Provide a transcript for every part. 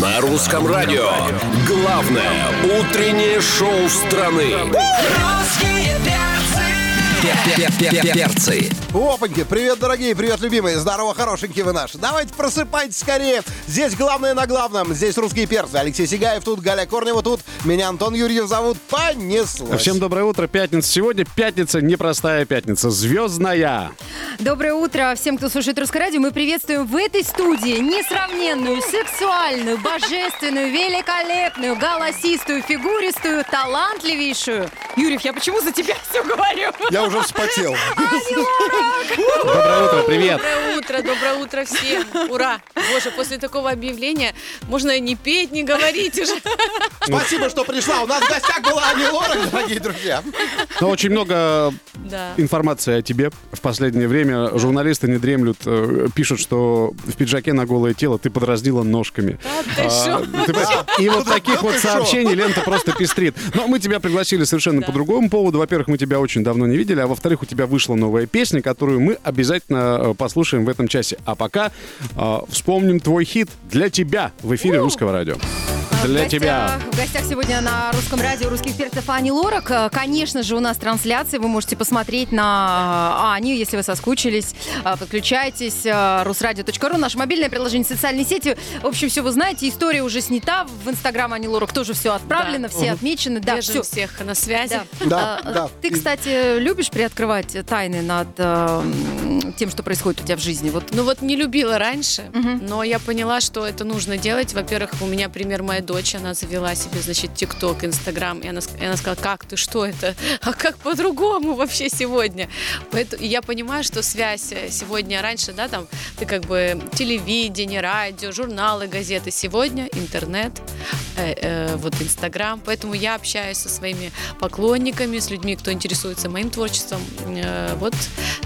На русском радио. Главное утреннее шоу страны. Русские Перцы. Опаньки, привет, дорогие, привет, любимые, здорово, хорошенькие вы наши. Давайте просыпайтесь скорее. Здесь главное на главном, здесь русские перцы. Алексей Сигаев тут, Галя Корнева тут, меня Антон Юрьев зовут. Понеслось. Всем доброе утро, пятница. Сегодня пятница, непростая пятница, звездная. Доброе утро всем, кто слушает Русское радио. Мы приветствуем в этой студии несравненную, сексуальную, божественную, великолепную, голосистую, фигуристую, талантливейшую. Юрьев, я почему за тебя все говорю? Я уже вспотел. Доброе утро, привет. Доброе утро, доброе утро всем. Ура! Боже, после такого объявления можно не петь, не говорить уже. Спасибо, что пришла. У нас в гостях была Ани Лорак, дорогие друзья. Но очень много Да. информации о тебе в последнее время. Журналисты не дремлют, э, пишут, что в пиджаке на голое тело ты подразнила ножками. А, ты? И вот таких вот сообщений лента просто пестрит. Но мы тебя пригласили совершенно по другому поводу. Во-первых, мы тебя очень давно не видели, а во-вторых, у тебя вышла новая песня, которую мы обязательно э, послушаем в этом часе. А пока э, вспомним твой хит «Для тебя» в эфире Русского радио. Для в тебя. гостях, в гостях сегодня на русском радио русских перцев Ани Лорак. Э, Конечно же, у нас трансляция. Вы можете посмотреть на э, Аню, если вы соскучились. Э, Подключайтесь. Русрадио.ру, наше мобильное приложение, социальные сети. В общем, все вы знаете. История уже снята. В Инстаграм Ани Лорак тоже все отправлено, Да. все отмечены. Да, Держим все. всех на связи. Да. Да, да. Ты, кстати, любишь приоткрывать тайны над э, тем, что происходит у тебя в жизни? Вот Ну вот не любила раньше, Мгм. но я поняла, что это нужно делать. Во-первых, у меня пример моя дочь, она завела себе, значит, ТикТок, Инстаграм, и она, и она сказала, как ты, что это? А как по-другому вообще сегодня? Поэтому и я понимаю, что связь э, сегодня, раньше, да, там, ты как бы телевидение, радио, журналы, газеты, сегодня интернет, э, э, вот Инстаграм, поэтому я общаюсь со своими поклонниками, с людьми, кто интересуется моим творчеством, э, вот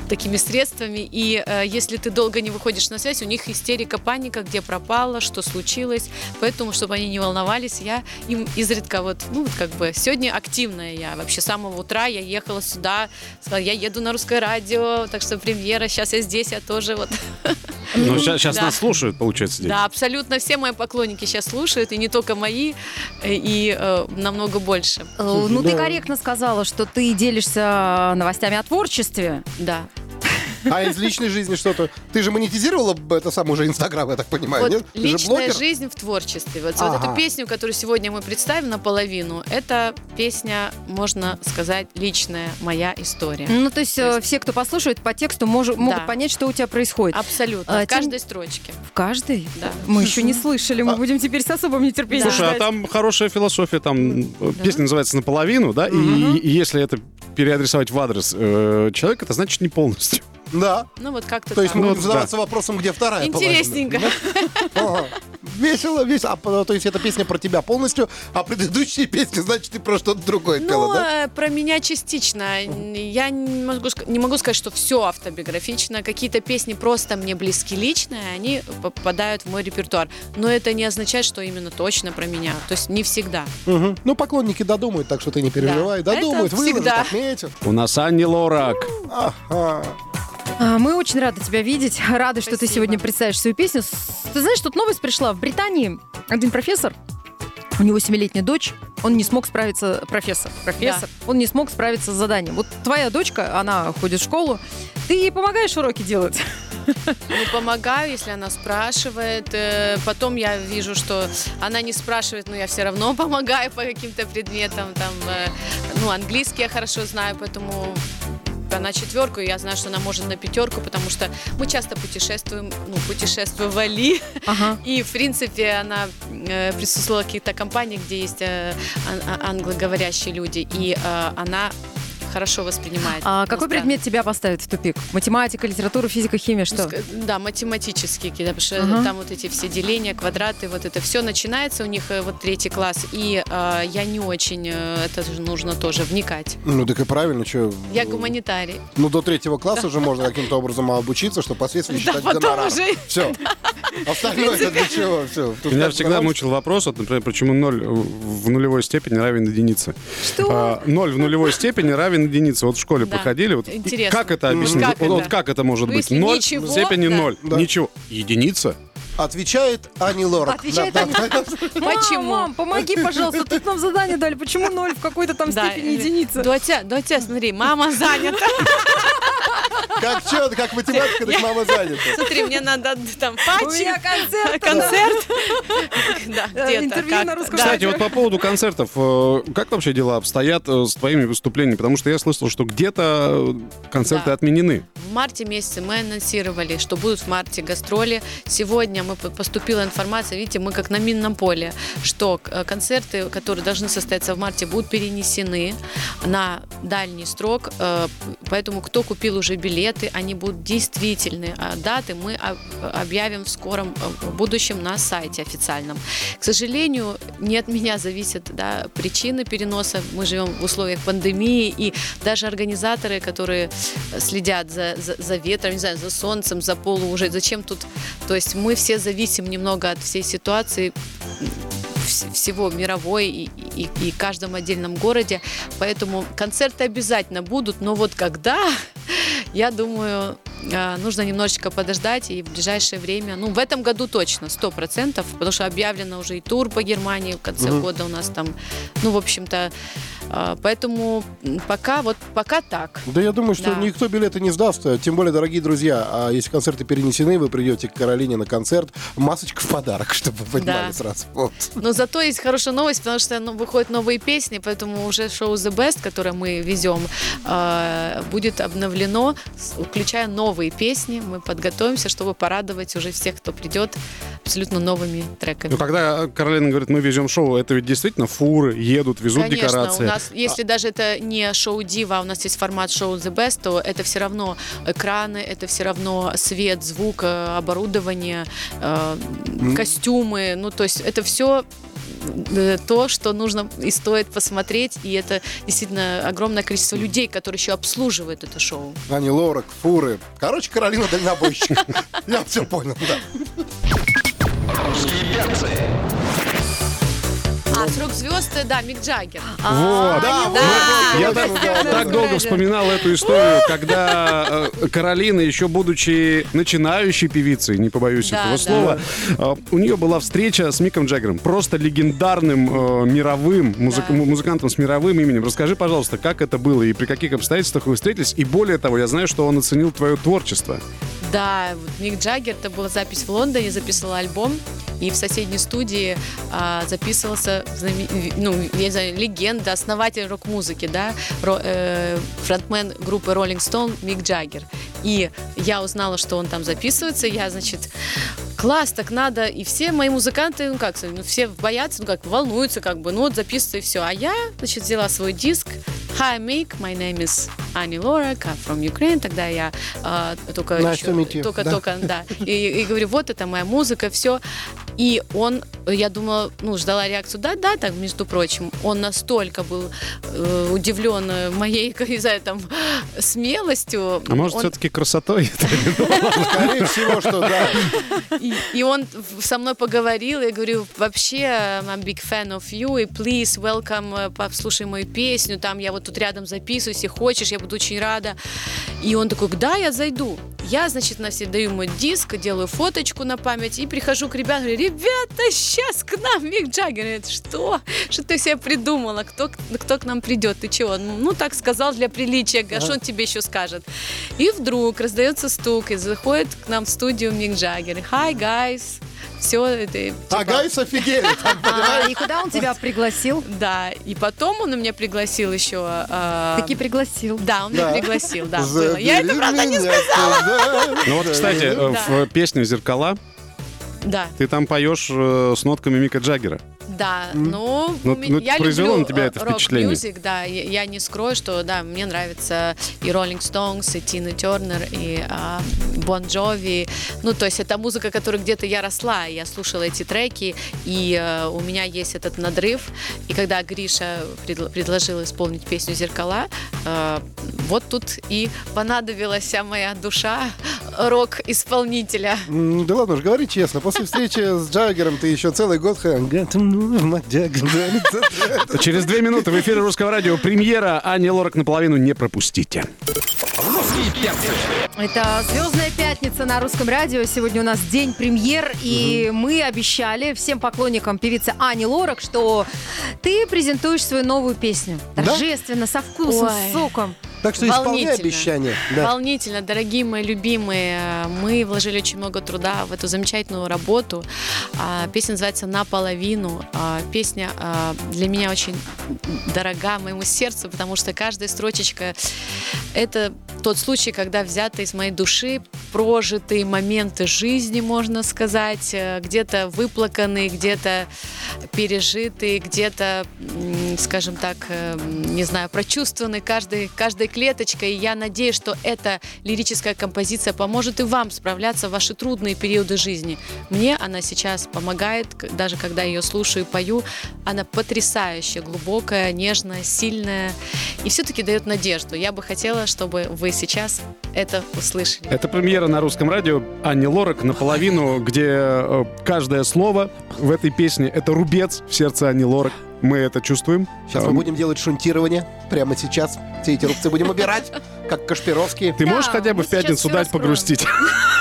такими средствами. И э, если ты долго не выходишь на связь, у них истерика, паника, где пропала, что случилось. Поэтому, чтобы они не волновались, я им изредка вот, ну, как бы сегодня активная я. Вообще с самого утра я ехала сюда, сказала, я еду на русское радио, так что премьера, сейчас я здесь, я тоже вот. Ну, сейчас Да. нас слушают, получается, здесь. Да, абсолютно все мои поклонники сейчас слушают, и не только мои, э, и э, намного больше. Э, Ну, ты корректно сказала, что ты делишься новостями о творчестве. Да. А из личной жизни что-то? Ты же монетизировала это сам уже Инстаграм, я так понимаю, Вот нет? Ты личная жизнь в творчестве. Вот, вот Ага. эту песню, которую сегодня мы представим наполовину, это песня, можно сказать, личная моя история. Ну, то есть э, все, кто послушает по тексту, мож- могут Да. понять, что у тебя происходит. Абсолютно. А, в тем- каждой строчке. В каждой? Да. Мы еще не слышали, мы будем теперь с особым нетерпением Слушай, а там хорошая философия, там э, песня называется «Наполовину», да, и, и если это переадресовать в адрес э, человека, это значит не полностью. Да. Ну вот как-то То есть мы Ну, будем задаваться вопросом, где вторая Интересненько. Ага. Весело, весело. А, то есть эта песня про тебя полностью, а предыдущие песни, значит, ты про что-то другое пела, Ну, да? э, про меня частично. Я не могу, не могу сказать, что все автобиографично. Какие-то песни просто мне близки лично, и они попадают в мой репертуар. Но это не означает, что именно точно про меня. То есть не всегда. Мгм. Ну, поклонники додумают, так что ты не переживай. Да, Додумают, выложат, отметят. У нас Анни Лорак. Ага. А, Мы очень рады тебя видеть, рады, что ты Спасибо. сегодня представишь свою песню. Ты знаешь, тут новость пришла. В Британии один профессор, у него семилетняя дочь, он не смог справиться, профессор, профессор, он не смог справиться с заданием. Вот твоя дочка, она ходит в школу, ты ей помогаешь уроки делать? Ну, помогаю, если она спрашивает. Э, Потом я вижу, что она не спрашивает, но я все равно помогаю по каким-то предметам. Там, э, ну, английский я хорошо знаю, поэтому она четверку, и я знаю, что она может на пятерку, потому что мы часто путешествуем, ну, путешествовали, Ага. и, в принципе, она э, присутствовала в каких-то компаниях, где есть э, а- англоговорящие люди, и э, она хорошо воспринимает. А какой предмет тебя поставит в тупик? Математика, литература, физика, химия, что? Да, математические какие-то, потому что Ага. там вот эти все деления, квадраты, вот это все начинается у них э, вот третий класс, и э, я не очень, э, это же нужно тоже вникать. Ну, так и правильно, что... Я гуманитарий. Ну, до третьего класса уже можно каким-то обобразом обучиться, чтобы впоследствии Да, считать потом гонорар. уже. Все. Остальное это для чего? Все. Меня всегда мучил вопрос, вот, например, почему ноль в нулевой степени равен единице. Что? А, Ноль в нулевой степени равен единице. Вот в школе Да. проходили. Вот, и Интересно. как это объяснить? Как вот, вот это? как это может Ну, быть? если Ноль ничего, в степени да. ноль. Да. Ничего. Единица? Отвечает Ани Лорак. Отвечает Да, да, да. Почему? Мам, мам, помоги, пожалуйста. Тут нам задание дали. Почему ноль в какой-то там Да, степени единицы? Дотя, Дотя, смотри, мама занята. Как что, как математика, так мама занята. Смотри, мне надо там У меня патчик, концерт. Э, где-то. интервью на русском. Кстати, вот по поводу концертов, э, как вообще дела обстоят э, с твоими выступлениями? Потому что я слышал, что где-то концерты отменены. В марте месяце мы анонсировали, что будут в марте гастроли. Сегодня мы по- поступила информация, видите, мы как на минном поле, что концерты, которые должны состояться в марте, будут перенесены на дальний срок. Поэтому кто купил уже билеты, они будут действительны. А даты мы об- объявим в скором э, будущем на сайте официальном. К сожалению, не от меня зависят да, причины переноса. Мы живем в условиях пандемии, и даже организаторы, которые следят за, за, за ветром, не знаю, за солнцем, за полу уже, зачем тут... То есть мы все зависим немного от всей ситуации вс- всего мировой и, и, и каждом отдельном городе. Поэтому концерты обязательно будут, но вот когда, я думаю, э, нужно немножечко подождать и в ближайшее время, ну, в этом году точно, сто процентов, потому что объявлено уже и тур по Германии в конце года у нас там, ну, в общем-то, поэтому м, пока вот, пока так. Да я думаю, что Да. никто билеты не сдаст. Тем более, дорогие друзья, а если концерты перенесены, вы придете к Каролине на концерт, масочка в подарок, чтобы вы понимали Да. сразу. Вот. Но зато есть хорошая новость, потому что ну, выходят новые песни, поэтому уже шоу The Best, которое мы везем, э, будет обновлено, включая новые песни. Мы подготовимся, чтобы порадовать уже всех, кто придет, абсолютно новыми треками. Ну, когда Каролина говорит, мы везем шоу, это ведь действительно фуры едут, везут Конечно, декорации. Нас, если даже это не шоу Дива, а у нас есть формат шоу The Best, то это все равно экраны, это все равно свет, звук, э, оборудование, э, костюмы. Ну, то есть это все то, что нужно и стоит посмотреть, и это действительно огромное количество людей, которые еще обслуживают это шоу. Ани Лорак, фуры. Короче, Каролина дальнобойщик. Я все понял, да. «Срок звезд», э, да, Мик Джаггер. Вот. Да, вот, Я так, да, да, так да. долго вспоминал эту историю, когда э, Каролина, еще будучи начинающей певицей, не побоюсь Да, этого да. слова, э, у нее была встреча с Миком Джаггером, просто легендарным э, мировым музык- Да. музыкантом с мировым именем. Расскажи, пожалуйста, как это было и при каких обстоятельствах вы встретились? И более того, я знаю, что он оценил твое творчество. Да, вот Мик Джаггер, это была запись в Лондоне, записывала альбом, и в соседней студии а, записывался, ну, я не знаю, легенда, основатель рок-музыки, да, ро- э, фронтмен группы Rolling Stone Мик Джаггер. И я узнала, что он там записывается, я, значит, класс, так надо, и все мои музыканты, ну как, ну, все боятся, ну как, волнуются, как бы, ну вот записывается и все. А я, значит, взяла свой диск, Hi, Mick, my name is Annie Lorak, I'm from Ukraine. Тогда я а, только Nice еще- to meet you. только, Да. только, да. И, и говорю, вот это моя музыка, все. И он, я думала, ну, ждала реакцию, да, да, так, между прочим, он настолько был э, удивлен э, моей, не знаю, там, смелостью. А может, Он- все-таки красотой? Скорее всего, что да. и, и он со мной поговорил, я говорю, вообще, I'm big fan of you, и please, welcome, э, послушай мою песню, там я вот тут рядом записываюсь, если хочешь, я буду очень рада. И он такой, да, я зайду. Я, значит, на все даю мой диск, делаю фоточку на память и прихожу к ребятам, говорю, ребята, сейчас к нам Мик Джаггер. Говорит, что? Что ты себе придумала? Кто, кто к нам придет? Ты чего? Ну, ну, так сказал для приличия, а что он тебе еще скажет? И вдруг раздается стук, и заходит к нам в студию Мик Джаггер. Hi, guys. Все это... А типа, guys офигели, там, А, и куда он тебя пригласил? Да, и потом он меня пригласил еще... а, Таки пригласил. Да, он меня пригласил, да. Я это, правда, не сказала. туда. Ну вот, кстати, э, Да. в песне «Зеркала» Да, ты там поешь э, с нотками Мика Джаггера. Да, ну, Ну, у меня- ну, я произвело люблю на тебя это впечатление? rock music, да, я, я не скрою, что, да, мне нравится и Rolling Stones, и Тина Тернер, и а, Бон Джови, ну, то есть это музыка, которой где-то я росла, я слушала эти треки, и э, у меня есть этот надрыв, и когда Гриша предл- предложил исполнить песню «Зеркала», э, вот тут и понадобилась вся моя душа рок-исполнителя. Да ладно уж, говори честно. После встречи с Джаггером ты еще целый год... Через две минуты в эфире Русского радио премьера Ани Лорак наполовину не пропустите. Русские перцы. Это «Звездная пятница» на русском радио. Сегодня у нас день премьер, и мы обещали всем поклонникам певицы Ани Лорак, что ты презентуешь свою новую песню. Да? Торжественно, со вкусом, Ой. с соком. Так что исполняй обещание. Да. Волнительно, дорогие мои любимые. Мы вложили очень много труда в эту замечательную работу. А, Песня называется «Наполовину». А, Песня а, для меня очень дорога моему сердцу, потому что каждая строчечка — это тот случай, когда взяты из моей души прожитые моменты жизни, можно сказать, э, где-то выплаканные, где-то пережитые, где-то, скажем так, э, не знаю, прочувствованы каждой, каждой клеточкой. И я надеюсь, что эта лирическая композиция поможет и вам справляться в ваши трудные периоды жизни. Мне она сейчас помогает, даже когда ее слушаю и пою. Она потрясающая, глубокая, нежная, сильная и все-таки дает надежду. Я бы хотела, чтобы вы сейчас это услышали. Это премьера на русском радио Анни Лорак наполовину, где э, каждое слово в этой песне — это рубец в сердце Анни Лорак. Мы это чувствуем. Сейчас мы будем делать шунтирование прямо сейчас. Все эти рубцы будем убирать, как Кашпировские. Ты можешь хотя бы в пятницу дать погрустить?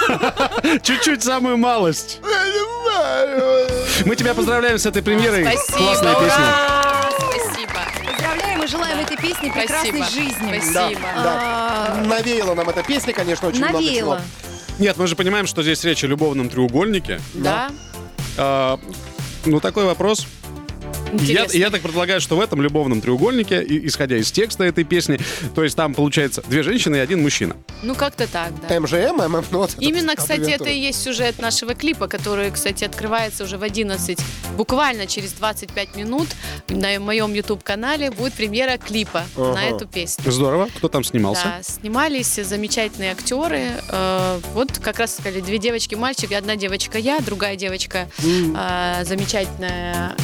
Чуть-чуть, самую малость. Мы тебя поздравляем с этой премьерой. Спасибо. Классная песня. Песни прекрасной Спасибо. жизни. Спасибо. Да. Навеяла нам эта песня, конечно, очень много Навеяло. всего. Нет, мы же понимаем, что здесь речь о любовном треугольнике. Да? А, Ну, такой вопрос. Я, я так предполагаю, что в этом любовном треугольнике, и- исходя из текста этой песни, то есть там получается две женщины и один мужчина. Ну, как-то так, да. МЖМ, ММ, ну вот Именно, кстати, аббревиатура. это и есть сюжет нашего клипа, который, кстати, открывается уже в 11, буквально через 25 минут на моем YouTube-канале будет премьера клипа Ага. на эту песню. Здорово. Кто там снимался? Да, снимались замечательные актеры. Э, вот как раз сказали, две девочки, мальчик, и одна девочка я, другая девочка э, замечательная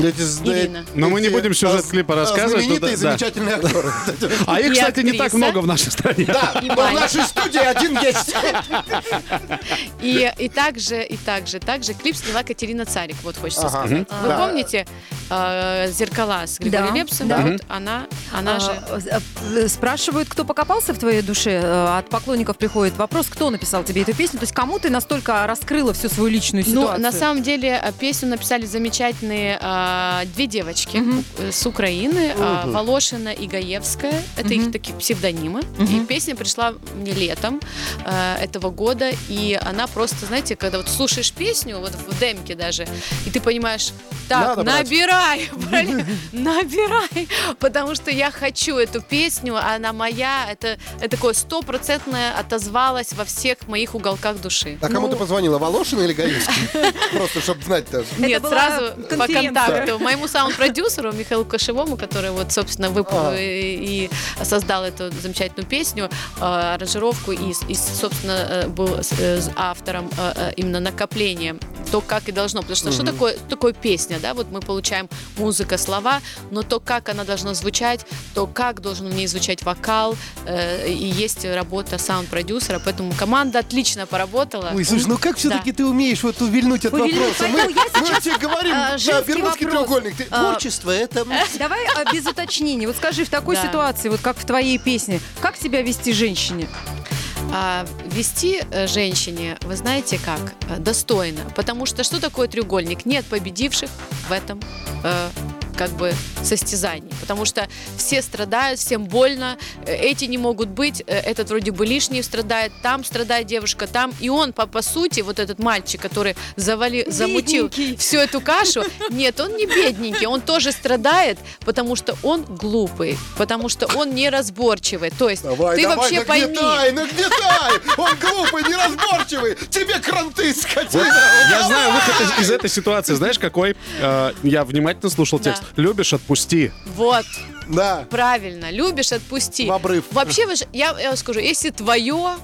Ирина. Но мы не будем сюжет клипа рассказывать, Знаменитые, ну замечательные актеры. А их, И кстати, не так много в нашей стране. Да, в нашей студии один есть. И, и также, и также, также клип сняла Катерина Царик, вот хочется Ага. сказать. Вы Да. помните э, «Зеркала» с Григорием Да, Лепсом? да. Вот она, она же... А, э, Спрашивают, кто покопался в твоей душе. Э, От поклонников приходит вопрос, кто написал тебе эту песню. То есть кому ты настолько раскрыла всю свою личную Ну, ситуацию? на самом деле, э, песню написали замечательные э, две девочки Мгм. э, с Украины, э, Мгм. Волошина и Гаевская. Это Мгм. их такие псевдонимы. Мгм. И песня пришла мне летом э, этого года, и она просто, знаете, когда вот слушаешь песню, вот в демке даже, и ты понимаешь, так, Надо набирай, блин, набирай, потому что я хочу эту песню, она моя, это, это такое стопроцентное отозвалось во всех моих уголках души. А кому Ну. ты позвонила, Волошин или Гаевский? Просто, чтобы знать тоже. Нет, сразу по конференция. Контакту. Моему саунд-продюсеру Михаилу Кошевому, который вот, собственно, вып- А. и, создал эту замечательную песню, э, аранжировку и, и, собственно, э, был э, автором э, э, именно накопления то, как и должно. Потому что что такое, такое песня, да? Вот мы получаем музыка, слова, но то, как она должна звучать, то, как должен в ней звучать вокал, э, и есть работа саунд-продюсера, поэтому команда отлично поработала. Ой, слушай, ну как все-таки ты умеешь вот увильнуть от Увильнуть, вопроса? Мы, мы тебе говорим, а, да, женский Бермудский треугольник. Ты- А, Творчество это... Давай а, без уточнений. Вот скажи, в такой Да. ситуации, вот как в твоей песне, как себя вести женщине? А, вести э, женщине, вы знаете как, Э, достойно. Потому что что такое треугольник? Нет победивших в этом э, как бы состязании. Потому что все страдают, всем больно, э, эти не могут быть, э, этот вроде бы лишний страдает, там страдает девушка, там. И он, по, по сути, вот этот мальчик, который завали, замутил Бедненький. всю эту кашу, нет, он не бедненький, он тоже страдает, потому что он глупый, потому что он неразборчивый. То есть Давай, ты давай, вообще пойми. нагнетай, нагнетай! Он глупый, неразборчивый! Тебе кранты, скотина! Я знаю выход из, из этой ситуации. Знаешь, какой? Э, я внимательно слушал текст. Любишь, отпусти. Вот, Да. правильно, любишь, отпусти. В обрыв. Вообще, я, я вам скажу, если твое,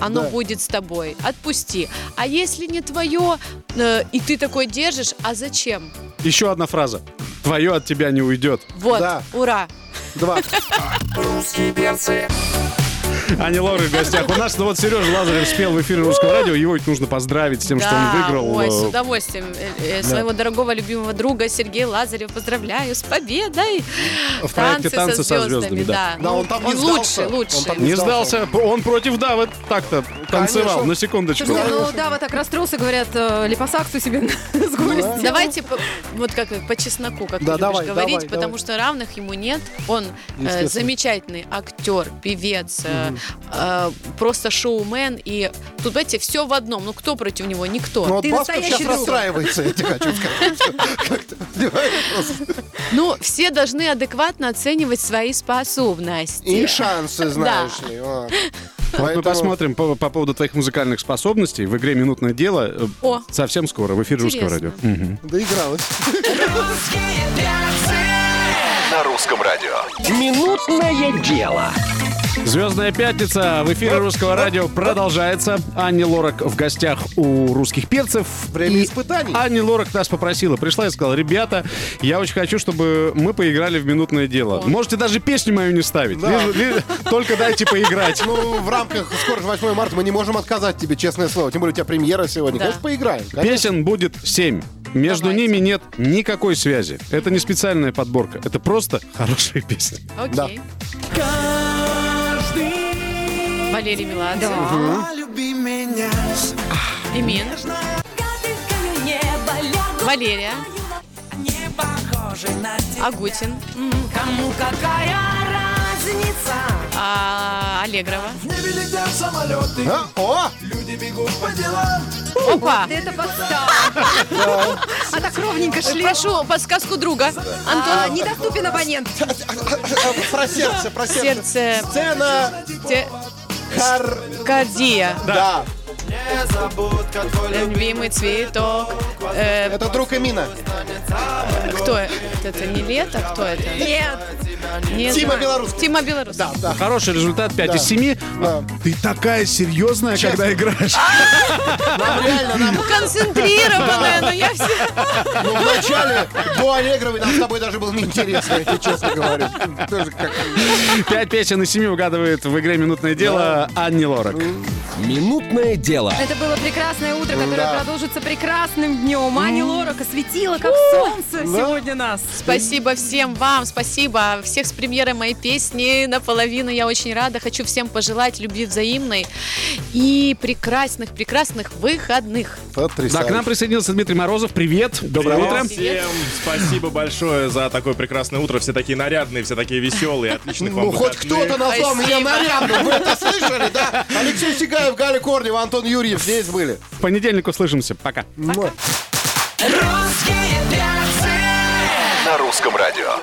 оно Да. будет с тобой. Отпусти. А если не твое, э, и ты такой держишь, а зачем? Еще одна фраза. Твое от тебя не уйдет. Вот, Да. ура. Два. Ани Лорак в гостях у нас. Ну вот Сережа Лазарев спел в эфире русского радио. Его ведь нужно поздравить с тем, что он Да, выиграл. Ой, с э, удовольствием. Э, э, Своего дорогого любимого друга Сергея Лазарева поздравляю с победой. В проекте «Танцы со звездами», да. Да, он там не сдался. лучший, лучший. Он там Не сдался. Он против Давы так-то танцевал. На секундочку. Слушайте, ну Дава так расстроился, говорят, липосакцию себе с горы сделал. Давайте по- вот как по чесноку, как Да, ты давай, любишь говорить, давай, потому давай. что равных ему нет. Он э, замечательный актер, певец, э, просто шоумен. И тут, знаете, все в одном. Ну кто против него? Никто. Ну вот Ты Басков сейчас друг. расстраивается, я тебе хочу сказать. Ну, все должны адекватно оценивать свои способности. И шансы, знаешь ли. Вот мы Поэтому- посмотрим по, по поводу твоих музыкальных способностей в игре «Минутное дело» э, О. совсем скоро в эфире русского радио. Мгм. Доигралась. На русском радио. Минутное дело. Звездная пятница в эфире русского радио продолжается. Анни Лорак в гостях у русских перцев. Время И испытаний. Анни Лорак нас попросила, пришла и сказала, ребята, я очень хочу, чтобы мы поиграли в минутное дело. Можете даже песню мою не ставить, Да. лишь- лишь- только дайте поиграть. Ну, в рамках скоро же 8 марта мы не можем отказать тебе, честное слово. Тем более у тебя премьера сегодня. Да. Конечно, поиграем. конечно. Песен будет семь. Между Давайте. ними нет никакой связи. Это не специальная подборка. Это просто хорошие песни. Окей. Валерий Меладзе. Имин. Валерия. Агутин. Кому какая разница? А, Аллегрова. А? О! Опа! Это подстава. А так ровненько шли. Прошу подсказку друга. А, Антон. Недоступен абонент. Про сердце, про сердце. Сердце. Сцена. Хар... Кардия. Да. Любимый цветок. Э, Это друг Эмина. кто это? Это не лето? Кто это? Нет. Не Тима знаю. Белорусский. Тима Белорусский. Да, да. Хороший результат 5 Да. из 7. Да. Ты такая серьезная, когда играешь. Нам реально, нам Концентрированная, но я все... ну, вначале до Аллегровой нам с тобой даже было неинтересно, я тебе честно говорю. Тоже как... Пять песен из семи угадывает в игре «Минутное дело» Анни Лорак. Минутное дело. Это было прекрасное утро, которое Да. продолжится прекрасным днем. Аня Лорак осветила, как солнце сегодня нас. Спасибо всем вам, спасибо. Всех с премьерой моей песни наполовину. Я очень рада. Хочу всем пожелать любви взаимной и прекрасных, прекрасных выходных. Да, Потрясающе. к нам присоединился Дмитрий Морозов. Привет. Доброе Привет утро. Всем спасибо большое за такое прекрасное утро. Все такие нарядные, все такие веселые. Отличных вам Ну, хоть кто-то назвал меня нарядным. Вы это слышали, да? Алексей Сигаев, Галя Корнева, Антон Юрьев здесь были. В понедельник услышимся. Пока. Русские перцы. На русском радио.